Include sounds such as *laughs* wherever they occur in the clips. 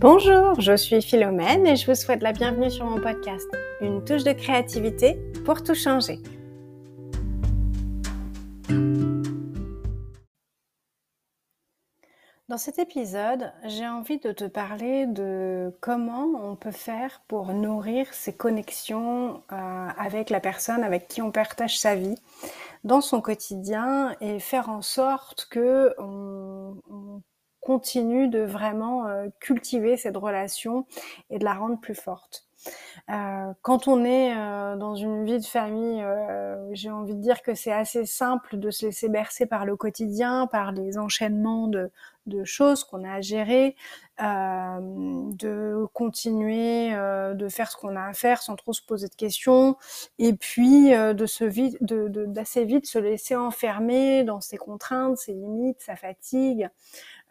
Bonjour, je suis Philomène et je vous souhaite la bienvenue sur mon podcast, une touche de créativité pour tout changer. Dans cet épisode, j'ai envie de te parler de comment on peut faire pour nourrir ses connexions euh, avec la personne avec qui on partage sa vie dans son quotidien et faire en sorte que continue de vraiment euh, cultiver cette relation et de la rendre plus forte. Euh, quand on est euh, dans une vie de famille, j'ai envie de dire que c'est assez simple de se laisser bercer par le quotidien, par les enchaînements de, de choses qu'on a à gérer, de continuer de faire ce qu'on a à faire sans trop se poser de questions, et puis de se vite, d'assez vite se laisser enfermer dans ses contraintes, ses limites, sa fatigue.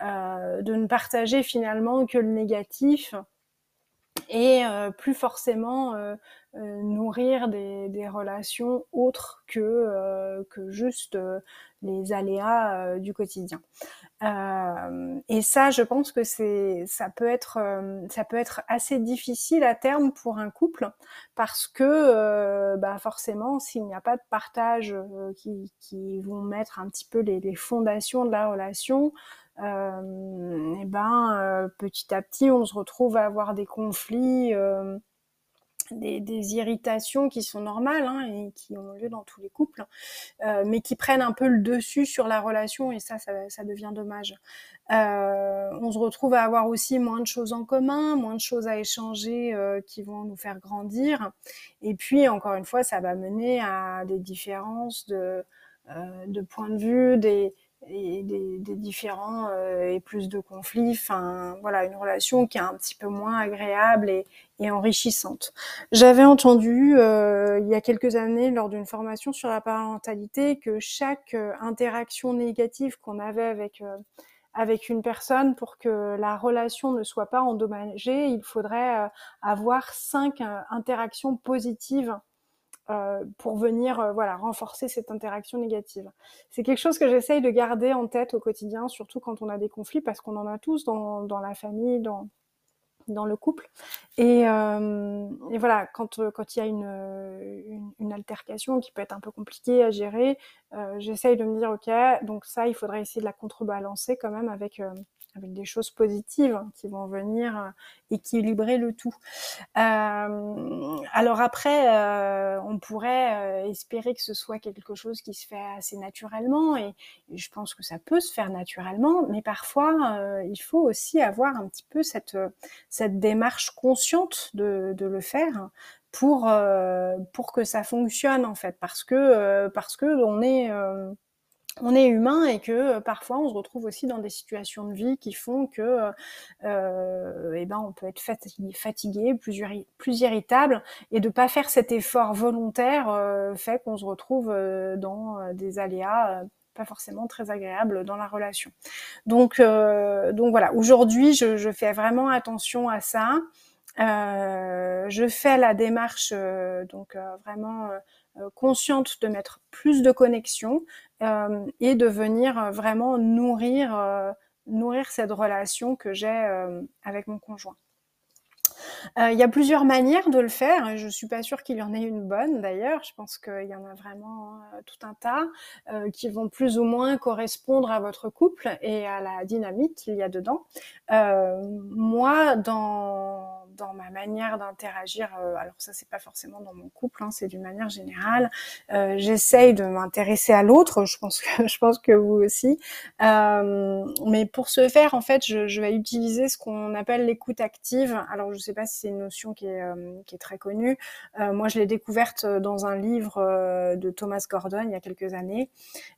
Euh, de ne partager finalement que le négatif et euh, plus forcément euh, nourrir des, des, relations autres que, que juste les aléas du quotidien. et ça, je pense que c'est, ça peut être, ça peut être assez difficile à terme pour un couple parce que, bah forcément, s'il n'y a pas de partage qui, qui vont mettre un petit peu les, les fondations de la relation, euh, et ben euh, petit à petit on se retrouve à avoir des conflits euh, des, des, irritations qui sont normales hein, et qui ont lieu dans tous les couples, euh, mais qui prennent un peu le dessus sur la relation et ça, ça, ça devient dommage. Euh, on se retrouve à avoir aussi moins de choses en commun, moins de choses à échanger euh, qui vont nous faire grandir. Et puis, encore une fois, ça va mener à des différences de, de points de vue, des, et des, des différents euh, et plus de conflits. Enfin, voilà, une relation qui est un petit peu moins agréable et, et enrichissante. J'avais entendu euh, il y a quelques années lors d'une formation sur la parentalité que chaque euh, interaction négative qu'on avait avec avec une personne pour que la relation ne soit pas endommagée, il faudrait avoir cinq interactions positives euh, pour venir euh, voilà renforcer cette interaction négative. C'est quelque chose que j'essaye de garder en tête au quotidien, surtout quand on a des conflits, parce qu'on en a tous dans, la famille, dans, dans le couple. Et, euh, voilà, quand quand il y a une, une, altercation qui peut être un peu compliquée à gérer, j'essaye de me dire ok, donc ça, il faudrait essayer de la contrebalancer quand même avec avec des choses positives qui vont venir équilibrer le tout. Alors après, euh, on pourrait euh, espérer que ce soit quelque chose qui se fait assez naturellement, et, je pense que ça peut se faire naturellement, mais parfois, euh, il faut aussi avoir un petit peu cette, cette démarche consciente de, de le faire pour, pour que ça fonctionne en fait, parce que, parce que on est on est humain et que euh, parfois on se retrouve aussi dans des situations de vie qui font que euh, eh ben on peut être fatigué, plus, irritable et de pas faire cet effort volontaire euh, fait qu'on se retrouve euh, dans des aléas pas forcément très agréables dans la relation. Donc donc voilà, aujourd'hui je, fais vraiment attention à ça. Je fais la démarche donc vraiment consciente de mettre plus de connexion euh, et de venir euh, vraiment nourrir, euh, nourrir cette relation que j'ai avec mon conjoint. Il y a plusieurs manières de le faire. Je suis pas sûre qu'il y en ait une bonne d'ailleurs. Je pense qu'il y en a vraiment tout un tas qui vont plus ou moins correspondre à votre couple et à la dynamique qu'il y a dedans. moi, dans dans ma manière d'interagir. Euh, alors ça, c'est pas forcément dans mon couple, hein, c'est d'une manière générale. Euh, J'essaye de m'intéresser à l'autre. Je pense que *laughs* je pense que vous aussi. Euh, mais pour ce faire, en fait, je, je vais utiliser ce qu'on appelle l'écoute active. Alors je sais pas si c'est une notion qui est euh, qui est très connue. Euh, moi, je l'ai découverte dans un livre de Thomas Gordon il y a quelques années.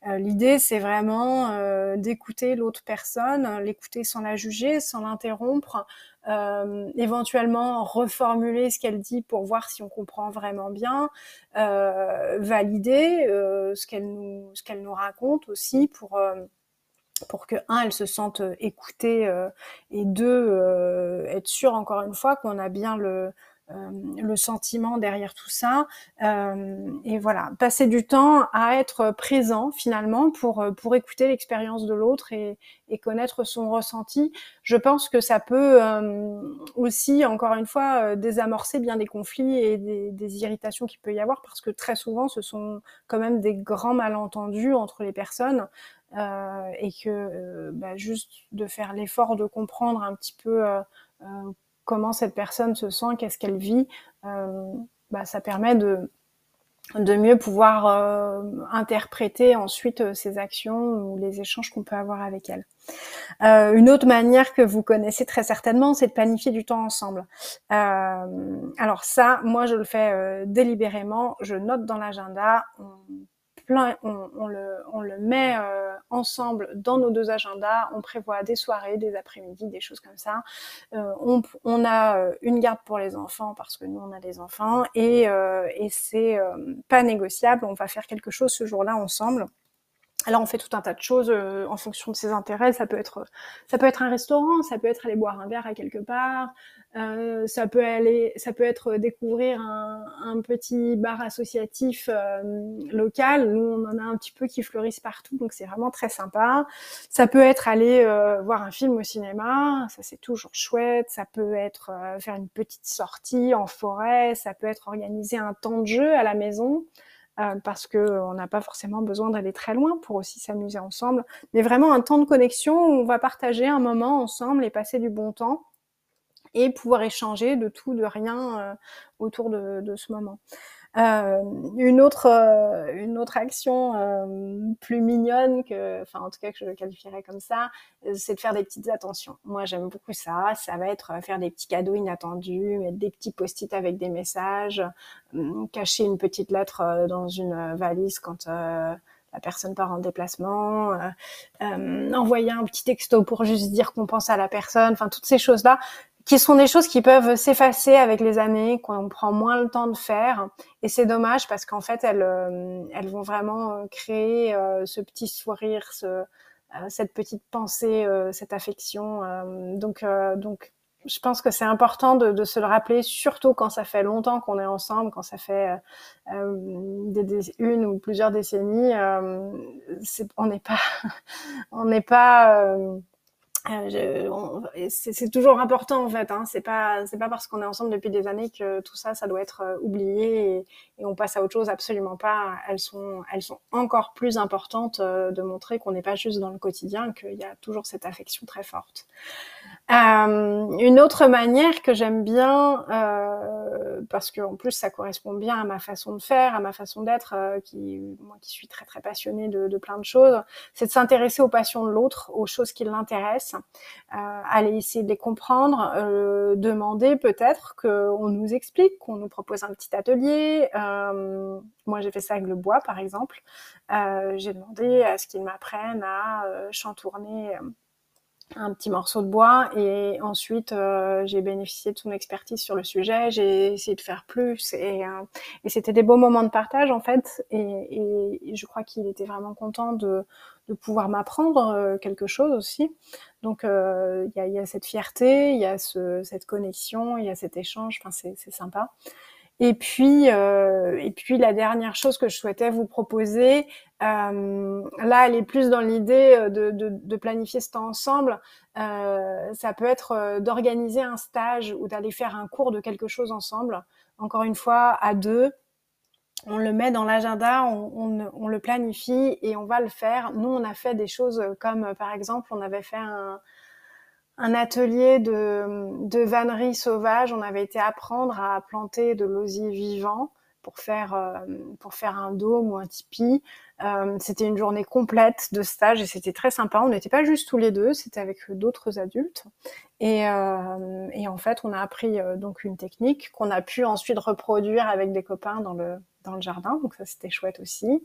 L'idée, c'est vraiment d'écouter l'autre personne, l'écouter sans la juger, sans l'interrompre euh, éventuellement reformuler ce qu'elle dit pour voir si on comprend vraiment bien, euh, valider euh, ce qu'elle nous qu'elle nous raconte aussi pour euh, pour que un elle se sente écoutée et deux être sûr encore une fois qu'on a bien le le sentiment derrière tout ça. et voilà, passer du temps à être présent finalement pour pour écouter l'expérience de l'autre et, et connaître son ressenti. Je pense que ça peut aussi, encore une fois, désamorcer bien des conflits et des, des irritations qu'il peut y avoir parce que très souvent, ce sont quand même des grands malentendus entre les personnes. Euh, et que euh, bah, juste de faire l'effort de comprendre un petit peu euh, comment cette personne se sent, qu'est-ce qu'elle vit, bah, ça permet de mieux pouvoir interpréter ensuite ses actions ou les échanges qu'on peut avoir avec elle. Euh, une autre manière que vous connaissez très certainement, c'est de planifier du temps ensemble. Euh, alors ça, moi je le fais délibérément, je note dans l'agenda, le, met euh, ensemble dans nos deux agendas. On prévoit des soirées, des après-midi, des choses comme ça. Euh, on, a euh, une garde pour les enfants parce que nous on a des enfants et, et c'est pas négociable. On va faire quelque chose ce jour-là ensemble. Alors on fait tout un tas de choses en fonction de ses intérêts. Ça peut être, ça peut être un restaurant, ça peut être aller boire un verre à quelque part, euh, ça peut aller, ça peut être découvrir un, un petit bar associatif euh, local. Nous, on en a un petit peu qui fleurissent partout, donc c'est vraiment très sympa. Ça peut être aller euh, voir un film au cinéma, ça c'est toujours chouette. Ça peut être faire une petite sortie en forêt. Ça peut être organiser un temps de jeu à la maison. Parce que on n'a pas forcément besoin d'aller très loin pour aussi s'amuser ensemble, mais vraiment un temps de connexion où on va partager un moment ensemble et passer du bon temps et pouvoir échanger de tout, de rien euh, autour de, ce moment. Euh, une autre euh, une autre action euh, plus mignonne que enfin en tout cas que je qualifierais comme ça c'est de faire des petites attentions. Moi j'aime beaucoup ça. Ça va être faire des petits cadeaux inattendus mettre des petits post-it avec des messages cacher une petite lettre dans une valise quand la personne part en déplacement, euh, envoyer un petit texto pour juste dire qu'on pense à la personne, enfin toutes ces choses-là, qui sont des choses qui peuvent s'effacer avec les années, qu'on prend moins le temps de faire. Et c'est dommage parce qu'en fait, elles, euh, elles vont vraiment euh, créer euh, ce petit sourire, ce, cette petite pensée, cette affection. donc, donc, je pense que c'est important de, se le rappeler, surtout quand ça fait longtemps qu'on est ensemble, quand ça fait une ou plusieurs décennies. on n'est pas, *laughs* on n'est pas c'est toujours important en fait. Hein. C'est pas c'est pas parce qu'on est ensemble depuis des années que tout ça ça doit être euh, oublié et, et, on passe à autre chose. Absolument pas. Elles sont elles sont encore plus importantes euh, de montrer qu'on n'est pas juste dans le quotidien, qu'il y a toujours cette affection très forte. Euh, une autre manière que j'aime bien, euh, parce que en plus ça correspond bien à ma façon de faire, à ma façon d'être, euh, qui moi qui suis très très passionnée de, plein de choses, c'est de s'intéresser aux passions de l'autre, aux choses qui l'intéressent, euh, aller essayer de les comprendre, demander peut-être qu'on nous explique, qu'on nous propose un petit atelier. moi j'ai fait ça avec le bois par exemple. j'ai demandé à ce qu'ils m'apprennent à chantourner un petit morceau de bois et ensuite euh, j'ai bénéficié de son expertise sur le sujet, j'ai essayé de faire plus et, euh, et c'était des beaux moments de partage en fait et, et je crois qu'il était vraiment content de, de pouvoir m'apprendre euh, quelque chose aussi. Donc il y a, y, a, cette fierté, il y a ce, cette connexion, il y a cet échange, enfin c'est sympa. Et puis, euh, et puis la dernière chose que je souhaitais vous proposer, euh, là, elle est plus dans l'idée euh, de, de, de, planifier ce temps ensemble. Ça peut être d'organiser un stage ou d'aller faire un cours de quelque chose ensemble. Encore une fois, à deux, on le met dans l'agenda, on, on, on, le planifie et on va le faire. Nous, on a fait des choses comme, par exemple, on avait fait un, un atelier de, de vannerie sauvage. On avait été apprendre à planter de l'osier vivant pour faire euh, pour faire un dôme ou un tipi. Euh, c'était une journée complète de stage et c'était très sympa. On n'était pas juste tous les deux, c'était avec d'autres adultes. Et, euh, et, en fait, on a appris donc une technique qu'on a pu ensuite reproduire avec des copains dans le dans le jardin, donc ça c'était chouette aussi.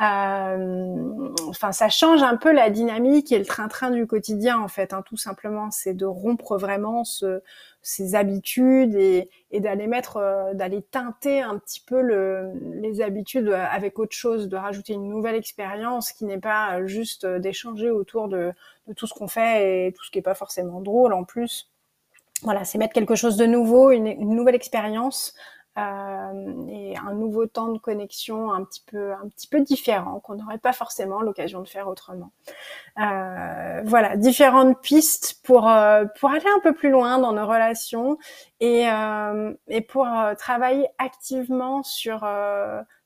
Euh, enfin, ça change un peu la dynamique et le train-train du quotidien en fait. Hein, tout simplement, c'est de rompre vraiment ce, ces habitudes et, et d'aller mettre, euh, d'aller teinter un petit peu le, les habitudes avec autre chose, de rajouter une nouvelle expérience qui n'est pas juste d'échanger autour de, de tout ce qu'on fait et tout ce qui est pas forcément drôle en plus voilà, c'est mettre quelque chose de nouveau, une, une nouvelle expérience et un nouveau temps de connexion un petit peu, un petit peu différent qu'on n'aurait pas forcément l'occasion de faire autrement. Euh, voilà, différentes pistes pour euh, pour aller un peu plus loin dans nos relations et euh, et pour euh, travailler activement sur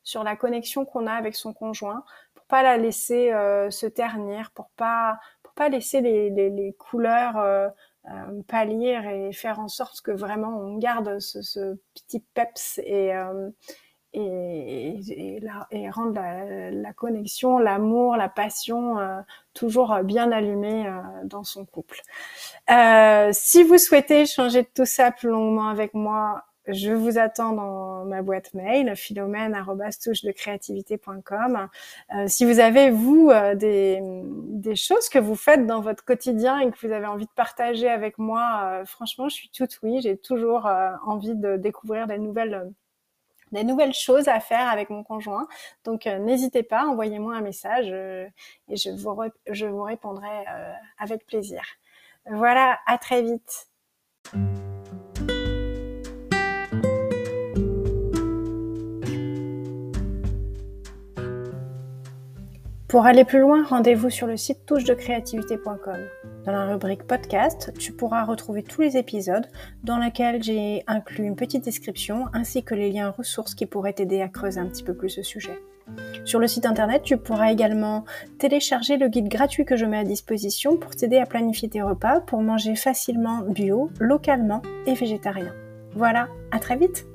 sur la connexion qu'on a avec son conjoint, pour pas la laisser se ternir, pour pas pour pas laisser les, les, les couleurs euh, pâlir et faire en sorte que vraiment on garde ce, ce petit peps et, euh, et, et, la, et, rendre la, la connexion, l'amour, la passion euh, toujours bien allumée euh, dans son couple. Euh, si vous souhaitez changer de tout ça plus longuement avec moi, je vous attends dans ma boîte mail philomène@touche-de-créativité.com. Euh, si vous avez vous euh, des, des choses que vous faites dans votre quotidien et que vous avez envie de partager avec moi, euh, franchement, je suis toute oui. J'ai toujours euh, envie de découvrir des nouvelles des nouvelles choses à faire avec mon conjoint. Donc n'hésitez pas, envoyez-moi un message et je vous, je vous répondrai avec plaisir. Voilà, à très vite. Pour aller plus loin, rendez-vous sur le site touche-de-créativité.com. Dans la rubrique podcast, tu pourras retrouver tous les épisodes dans lesquels j'ai inclus une petite description ainsi que les liens ressources qui pourraient t'aider à creuser un petit peu plus ce sujet. Sur le site internet, tu pourras également télécharger le guide gratuit que je mets à disposition pour t'aider à planifier tes repas pour manger facilement bio, localement et végétarien. Voilà, à très vite